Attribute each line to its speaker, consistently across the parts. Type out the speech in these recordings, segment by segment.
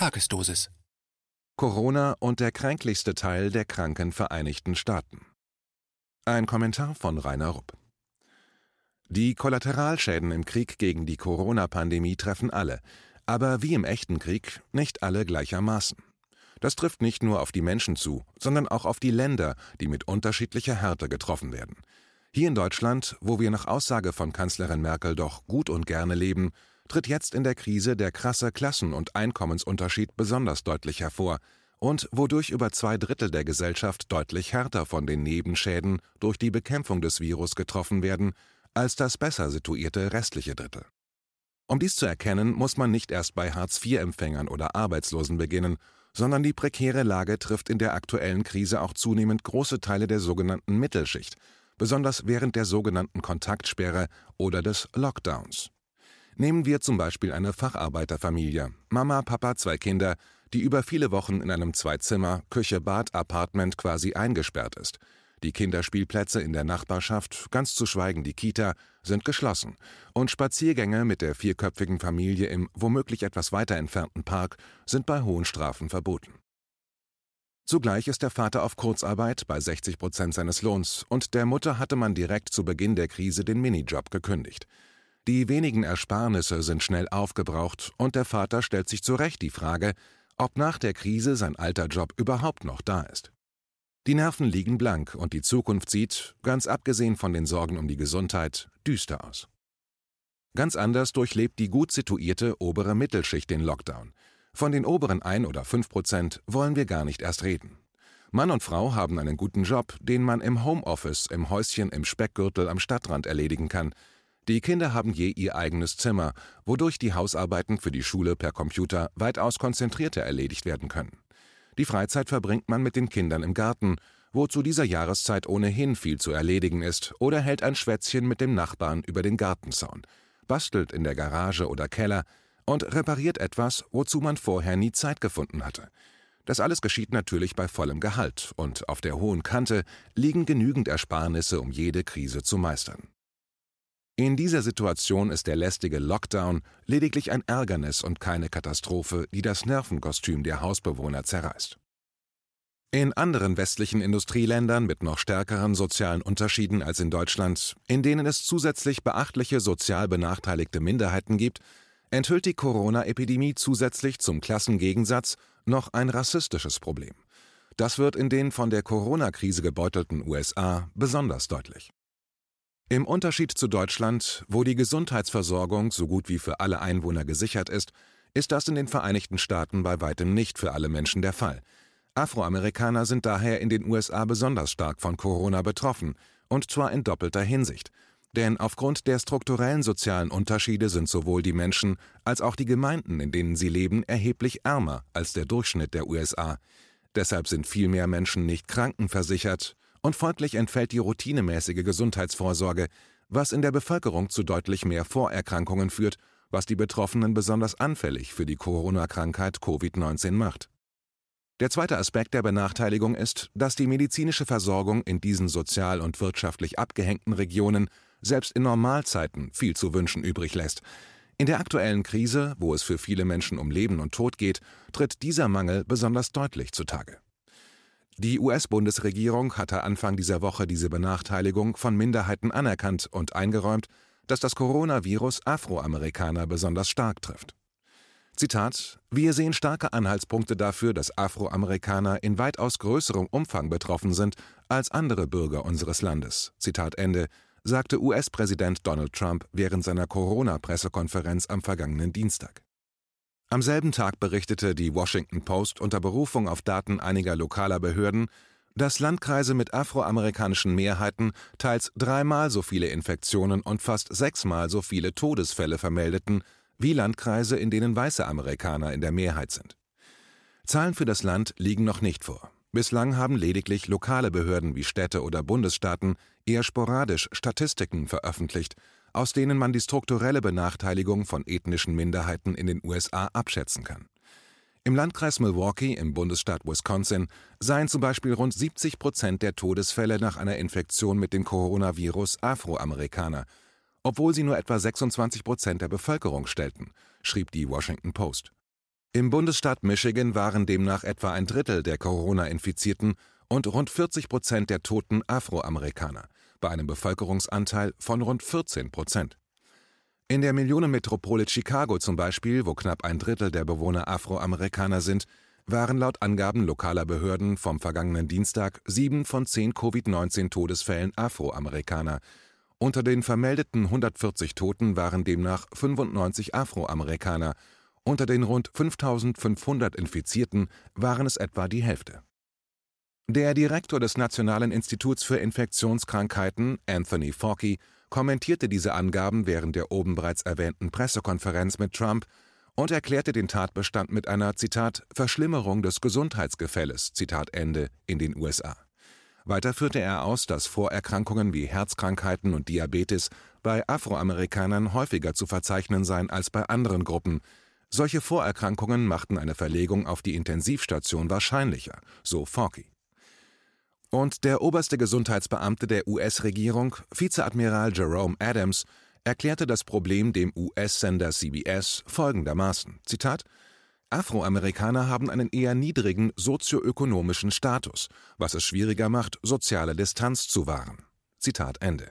Speaker 1: Tagesdosis.
Speaker 2: Corona und der kränklichste Teil der kranken Vereinigten Staaten. Ein Kommentar von Rainer Rupp. Die Kollateralschäden im Krieg gegen die Corona-Pandemie treffen alle, aber wie im echten Krieg nicht alle gleichermaßen. Das trifft nicht nur auf die Menschen zu, sondern auch auf die Länder, die mit unterschiedlicher Härte getroffen werden. Hier in Deutschland, wo wir nach Aussage von Kanzlerin Merkel doch gut und gerne leben, tritt jetzt in der Krise der krasse Klassen- und Einkommensunterschied besonders deutlich hervor und wodurch über zwei Drittel der Gesellschaft deutlich härter von den Nebenschäden durch die Bekämpfung des Virus getroffen werden als das besser situierte restliche Drittel. Um dies zu erkennen, muss man nicht erst bei Hartz-IV-Empfängern oder Arbeitslosen beginnen, sondern die prekäre Lage trifft in der aktuellen Krise auch zunehmend große Teile der sogenannten Mittelschicht, besonders während der sogenannten Kontaktsperre oder des Lockdowns. Nehmen wir zum Beispiel eine Facharbeiterfamilie, Mama, Papa, zwei Kinder, die über viele Wochen in einem Zweizimmer, Küche, Bad, Apartment quasi eingesperrt ist. Die Kinderspielplätze in der Nachbarschaft, ganz zu schweigen die Kita, sind geschlossen und Spaziergänge mit der vierköpfigen Familie im womöglich etwas weiter entfernten Park sind bei hohen Strafen verboten. Zugleich ist der Vater auf Kurzarbeit bei 60 Prozent seines Lohns und der Mutter hatte man direkt zu Beginn der Krise den Minijob gekündigt. Die wenigen Ersparnisse sind schnell aufgebraucht und der Vater stellt sich zu Recht die Frage, ob nach der Krise sein alter Job überhaupt noch da ist. Die Nerven liegen blank und die Zukunft sieht, ganz abgesehen von den Sorgen um die Gesundheit, düster aus. Ganz anders durchlebt die gut situierte obere Mittelschicht den Lockdown. Von den oberen 1 oder 5 Prozent wollen wir gar nicht erst reden. Mann und Frau haben einen guten Job, den man im Homeoffice, im Häuschen im Speckgürtel am Stadtrand erledigen kann, die Kinder haben je ihr eigenes Zimmer, wodurch die Hausarbeiten für die Schule per Computer weitaus konzentrierter erledigt werden können. Die Freizeit verbringt man mit den Kindern im Garten, wo zu dieser Jahreszeit ohnehin viel zu erledigen ist, oder hält ein Schwätzchen mit dem Nachbarn über den Gartenzaun, bastelt in der Garage oder Keller und repariert etwas, wozu man vorher nie Zeit gefunden hatte. Das alles geschieht natürlich bei vollem Gehalt, und auf der hohen Kante liegen genügend Ersparnisse, um jede Krise zu meistern. In dieser Situation ist der lästige Lockdown lediglich ein Ärgernis und keine Katastrophe, die das Nervenkostüm der Hausbewohner zerreißt. In anderen westlichen Industrieländern mit noch stärkeren sozialen Unterschieden als in Deutschland, in denen es zusätzlich beachtliche sozial benachteiligte Minderheiten gibt, enthüllt die Corona-Epidemie zusätzlich zum Klassengegensatz noch ein rassistisches Problem. Das wird in den von der Corona-Krise gebeutelten USA besonders deutlich. Im Unterschied zu Deutschland, wo die Gesundheitsversorgung so gut wie für alle Einwohner gesichert ist, ist das in den Vereinigten Staaten bei weitem nicht für alle Menschen der Fall. Afroamerikaner sind daher in den USA besonders stark von Corona betroffen, und zwar in doppelter Hinsicht. Denn aufgrund der strukturellen sozialen Unterschiede sind sowohl die Menschen als auch die Gemeinden, in denen sie leben, erheblich ärmer als der Durchschnitt der USA. Deshalb sind viel mehr Menschen nicht krankenversichert und folglich entfällt die routinemäßige Gesundheitsvorsorge, was in der Bevölkerung zu deutlich mehr Vorerkrankungen führt, was die Betroffenen besonders anfällig für die Corona-Krankheit Covid-19 macht. Der zweite Aspekt der Benachteiligung ist, dass die medizinische Versorgung in diesen sozial und wirtschaftlich abgehängten Regionen selbst in Normalzeiten viel zu wünschen übrig lässt. In der aktuellen Krise, wo es für viele Menschen um Leben und Tod geht, tritt dieser Mangel besonders deutlich zutage. Die US-Bundesregierung hatte Anfang dieser Woche diese Benachteiligung von Minderheiten anerkannt und eingeräumt, dass das Coronavirus Afroamerikaner besonders stark trifft. Zitat: Wir sehen starke Anhaltspunkte dafür, dass Afroamerikaner in weitaus größerem Umfang betroffen sind als andere Bürger unseres Landes. Zitat Ende, sagte US-Präsident Donald Trump während seiner Corona-Pressekonferenz am vergangenen Dienstag. Am selben Tag berichtete die Washington Post unter Berufung auf Daten einiger lokaler Behörden, dass Landkreise mit afroamerikanischen Mehrheiten teils dreimal so viele Infektionen und fast sechsmal so viele Todesfälle vermeldeten, wie Landkreise, in denen weiße Amerikaner in der Mehrheit sind. Zahlen für das Land liegen noch nicht vor. Bislang haben lediglich lokale Behörden wie Städte oder Bundesstaaten eher sporadisch Statistiken veröffentlicht, aus denen man die strukturelle Benachteiligung von ethnischen Minderheiten in den USA abschätzen kann. Im Landkreis Milwaukee im Bundesstaat Wisconsin seien zum Beispiel rund 70 Prozent der Todesfälle nach einer Infektion mit dem Coronavirus Afroamerikaner, obwohl sie nur etwa 26 Prozent der Bevölkerung stellten, schrieb die Washington Post. Im Bundesstaat Michigan waren demnach etwa ein Drittel der Corona-Infizierten und rund 40 Prozent der Toten Afroamerikaner, bei einem Bevölkerungsanteil von rund 14 Prozent. In der Millionenmetropole Chicago zum Beispiel, wo knapp ein Drittel der Bewohner Afroamerikaner sind, waren laut Angaben lokaler Behörden vom vergangenen Dienstag sieben von zehn Covid-19-Todesfällen Afroamerikaner. Unter den vermeldeten 140 Toten waren demnach 95 Afroamerikaner. Unter den rund 5500 Infizierten waren es etwa die Hälfte. Der Direktor des Nationalen Instituts für Infektionskrankheiten, Anthony Fauci, kommentierte diese Angaben während der oben bereits erwähnten Pressekonferenz mit Trump und erklärte den Tatbestand mit einer Zitat Verschlimmerung des Gesundheitsgefälles Zitat Ende in den USA. Weiter führte er aus, dass Vorerkrankungen wie Herzkrankheiten und Diabetes bei Afroamerikanern häufiger zu verzeichnen seien als bei anderen Gruppen. Solche Vorerkrankungen machten eine Verlegung auf die Intensivstation wahrscheinlicher, so Fauci. Und der oberste Gesundheitsbeamte der US-Regierung, Vizeadmiral Jerome Adams, erklärte das Problem dem US-Sender CBS folgendermaßen: Zitat Afroamerikaner haben einen eher niedrigen sozioökonomischen Status, was es schwieriger macht, soziale Distanz zu wahren. Zitat Ende.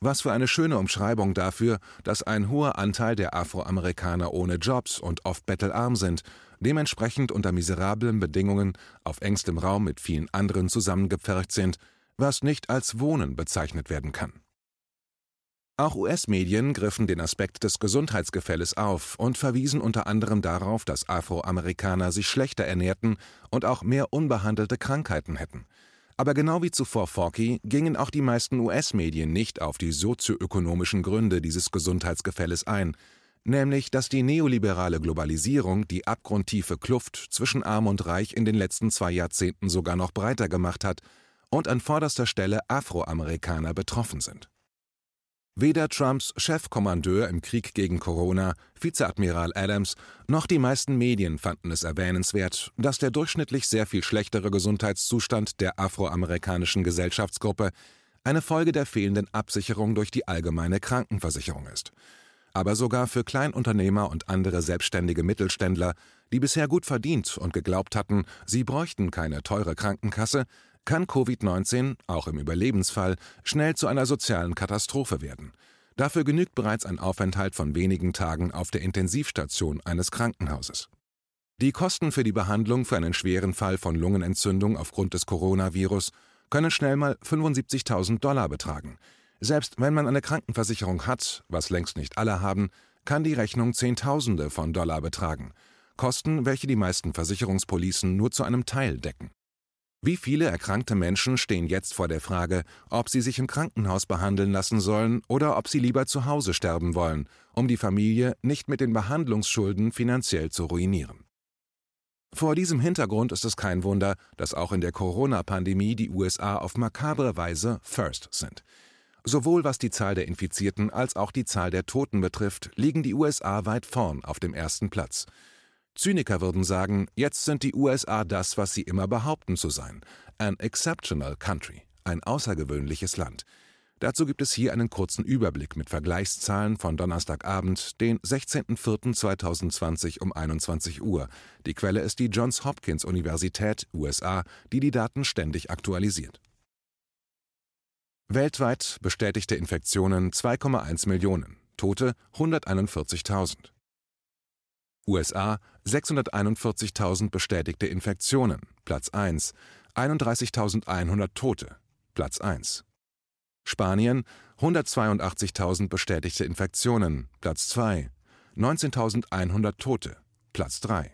Speaker 2: Was für eine schöne Umschreibung dafür, dass ein hoher Anteil der Afroamerikaner ohne Jobs und oft bettelarm sind, dementsprechend unter miserablen Bedingungen auf engstem Raum mit vielen anderen zusammengepfercht sind, was nicht als Wohnen bezeichnet werden kann. Auch US-Medien griffen den Aspekt des Gesundheitsgefälles auf und verwiesen unter anderem darauf, dass Afroamerikaner sich schlechter ernährten und auch mehr unbehandelte Krankheiten hätten. Aber genau wie zuvor Forky gingen auch die meisten US-Medien nicht auf die sozioökonomischen Gründe dieses Gesundheitsgefälles ein, nämlich dass die neoliberale Globalisierung die abgrundtiefe Kluft zwischen Arm und Reich in den letzten zwei Jahrzehnten sogar noch breiter gemacht hat und an vorderster Stelle Afroamerikaner betroffen sind. Weder Trumps Chefkommandeur im Krieg gegen Corona, Vizeadmiral Adams, noch die meisten Medien fanden es erwähnenswert, dass der durchschnittlich sehr viel schlechtere Gesundheitszustand der afroamerikanischen Gesellschaftsgruppe eine Folge der fehlenden Absicherung durch die allgemeine Krankenversicherung ist. Aber sogar für Kleinunternehmer und andere selbstständige Mittelständler, die bisher gut verdient und geglaubt hatten, sie bräuchten keine teure Krankenkasse, kann Covid-19, auch im Überlebensfall, schnell zu einer sozialen Katastrophe werden. Dafür genügt bereits ein Aufenthalt von wenigen Tagen auf der Intensivstation eines Krankenhauses. Die Kosten für die Behandlung für einen schweren Fall von Lungenentzündung aufgrund des Coronavirus können schnell mal 75.000 Dollar betragen. Selbst wenn man eine Krankenversicherung hat, was längst nicht alle haben, kann die Rechnung Zehntausende von Dollar betragen. Kosten, welche die meisten Versicherungspolicen nur zu einem Teil decken. Wie viele erkrankte Menschen stehen jetzt vor der Frage, ob sie sich im Krankenhaus behandeln lassen sollen oder ob sie lieber zu Hause sterben wollen, um die Familie nicht mit den Behandlungsschulden finanziell zu ruinieren. Vor diesem Hintergrund ist es kein Wunder, dass auch in der Corona-Pandemie die USA auf makabre Weise First sind. Sowohl was die Zahl der Infizierten als auch die Zahl der Toten betrifft, liegen die USA weit vorn auf dem ersten Platz. Zyniker würden sagen, jetzt sind die USA das, was sie immer behaupten zu sein, an exceptional country, ein außergewöhnliches Land. Dazu gibt es hier einen kurzen Überblick mit Vergleichszahlen von Donnerstagabend, den 16.04.2020 um 21 Uhr. Die Quelle ist die Johns Hopkins Universität, USA, die die Daten ständig aktualisiert. Weltweit bestätigte Infektionen 2,1 Millionen, Tote 141.000. USA 641.000 bestätigte Infektionen, Platz 1, 31.100 Tote, Platz 1. Spanien 182.000 bestätigte Infektionen, Platz 2, 19.100 Tote, Platz 3.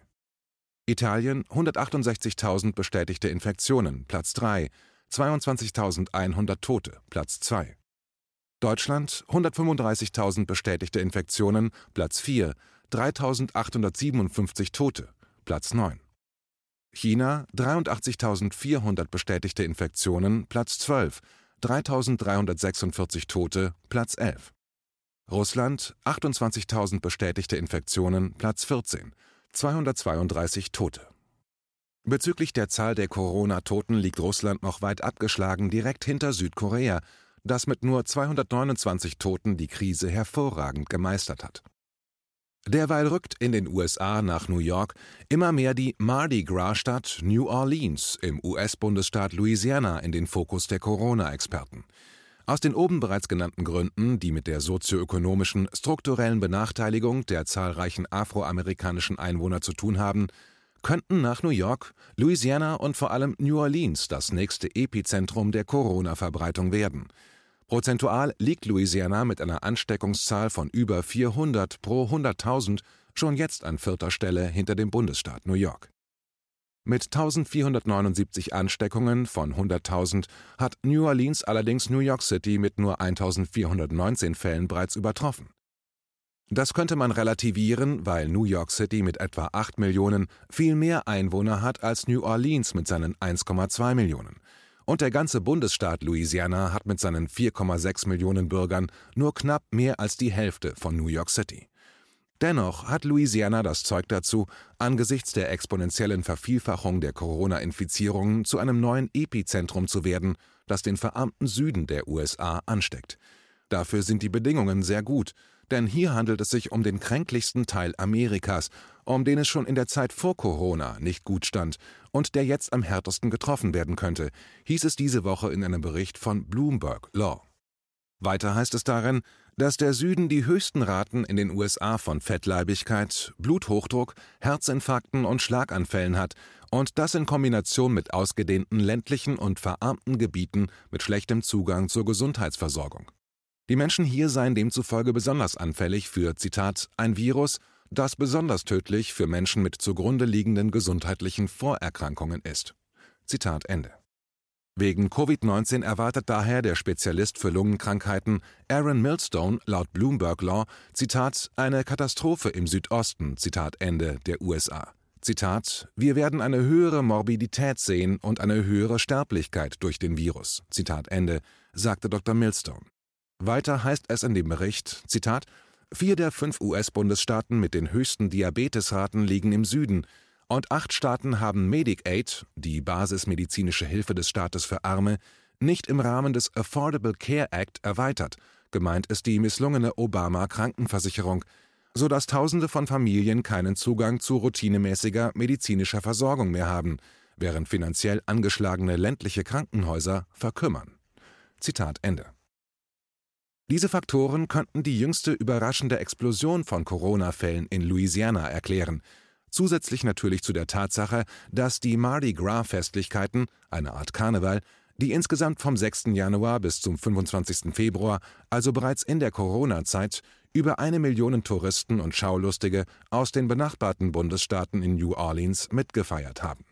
Speaker 2: Italien 168.000 bestätigte Infektionen, Platz 3, 22.100 Tote, Platz 2. Deutschland 135.000 bestätigte Infektionen, Platz 4, 3.857 Tote, Platz 9. China 83.400 bestätigte Infektionen, Platz 12, 3.346 Tote, Platz 11. Russland 28.000 bestätigte Infektionen, Platz 14, 232 Tote. Bezüglich der Zahl der Corona-Toten liegt Russland noch weit abgeschlagen direkt hinter Südkorea, das mit nur 229 Toten die Krise hervorragend gemeistert hat. Derweil rückt in den USA nach New York immer mehr die Mardi Gras-Stadt New Orleans im US-Bundesstaat Louisiana in den Fokus der Corona-Experten. Aus den oben bereits genannten Gründen, die mit der sozioökonomischen, strukturellen Benachteiligung der zahlreichen afroamerikanischen Einwohner zu tun haben, könnten nach New York, Louisiana und vor allem New Orleans das nächste Epizentrum der Corona-Verbreitung werden – Prozentual liegt Louisiana mit einer Ansteckungszahl von über 400 pro 100.000 schon jetzt an vierter Stelle hinter dem Bundesstaat New York. Mit 1479 Ansteckungen von 100.000 hat New Orleans allerdings New York City mit nur 1419 Fällen bereits übertroffen. Das könnte man relativieren, weil New York City mit etwa 8 Millionen viel mehr Einwohner hat als New Orleans mit seinen 1,2 Millionen. Und der ganze Bundesstaat Louisiana hat mit seinen 4,6 Millionen Bürgern nur knapp mehr als die Hälfte von New York City. Dennoch hat Louisiana das Zeug dazu, angesichts der exponentiellen Vervielfachung der Corona-Infizierungen zu einem neuen Epizentrum zu werden, das den verarmten Süden der USA ansteckt. Dafür sind die Bedingungen sehr gut, denn hier handelt es sich um den kränklichsten Teil Amerikas, um den es schon in der Zeit vor Corona nicht gut stand und der jetzt am härtesten getroffen werden könnte, hieß es diese Woche in einem Bericht von Bloomberg Law. Weiter heißt es darin, dass der Süden die höchsten Raten in den USA von Fettleibigkeit, Bluthochdruck, Herzinfarkten und Schlaganfällen hat und das in Kombination mit ausgedehnten ländlichen und verarmten Gebieten mit schlechtem Zugang zur Gesundheitsversorgung. Die Menschen hier seien demzufolge besonders anfällig für, Zitat, ein Virus, das besonders tödlich für Menschen mit zugrunde liegenden gesundheitlichen Vorerkrankungen ist. Zitat Ende. Wegen Covid-19 erwartet daher der Spezialist für Lungenkrankheiten Aaron Millstone laut Bloomberg Law, Zitat, eine Katastrophe im Südosten, Zitat Ende, der USA. Zitat, wir werden eine höhere Morbidität sehen und eine höhere Sterblichkeit durch den Virus, Zitat Ende, sagte Dr. Millstone. Weiter heißt es in dem Bericht, Zitat, vier der fünf US-Bundesstaaten mit den höchsten Diabetesraten liegen im Süden und acht Staaten haben Medicaid, die basismedizinische Hilfe des Staates für Arme, nicht im Rahmen des Affordable Care Act erweitert, gemeint ist die misslungene Obama-Krankenversicherung, sodass Tausende von Familien keinen Zugang zu routinemäßiger medizinischer Versorgung mehr haben, während finanziell angeschlagene ländliche Krankenhäuser verkümmern. Zitat Ende. Diese Faktoren könnten die jüngste überraschende Explosion von Corona-Fällen in Louisiana erklären, zusätzlich natürlich zu der Tatsache, dass die Mardi Gras-Festlichkeiten, eine Art Karneval, die insgesamt vom 6. Januar bis zum 25. Februar, also bereits in der Corona-Zeit, über eine Million Touristen und Schaulustige aus den benachbarten Bundesstaaten in New Orleans mitgefeiert haben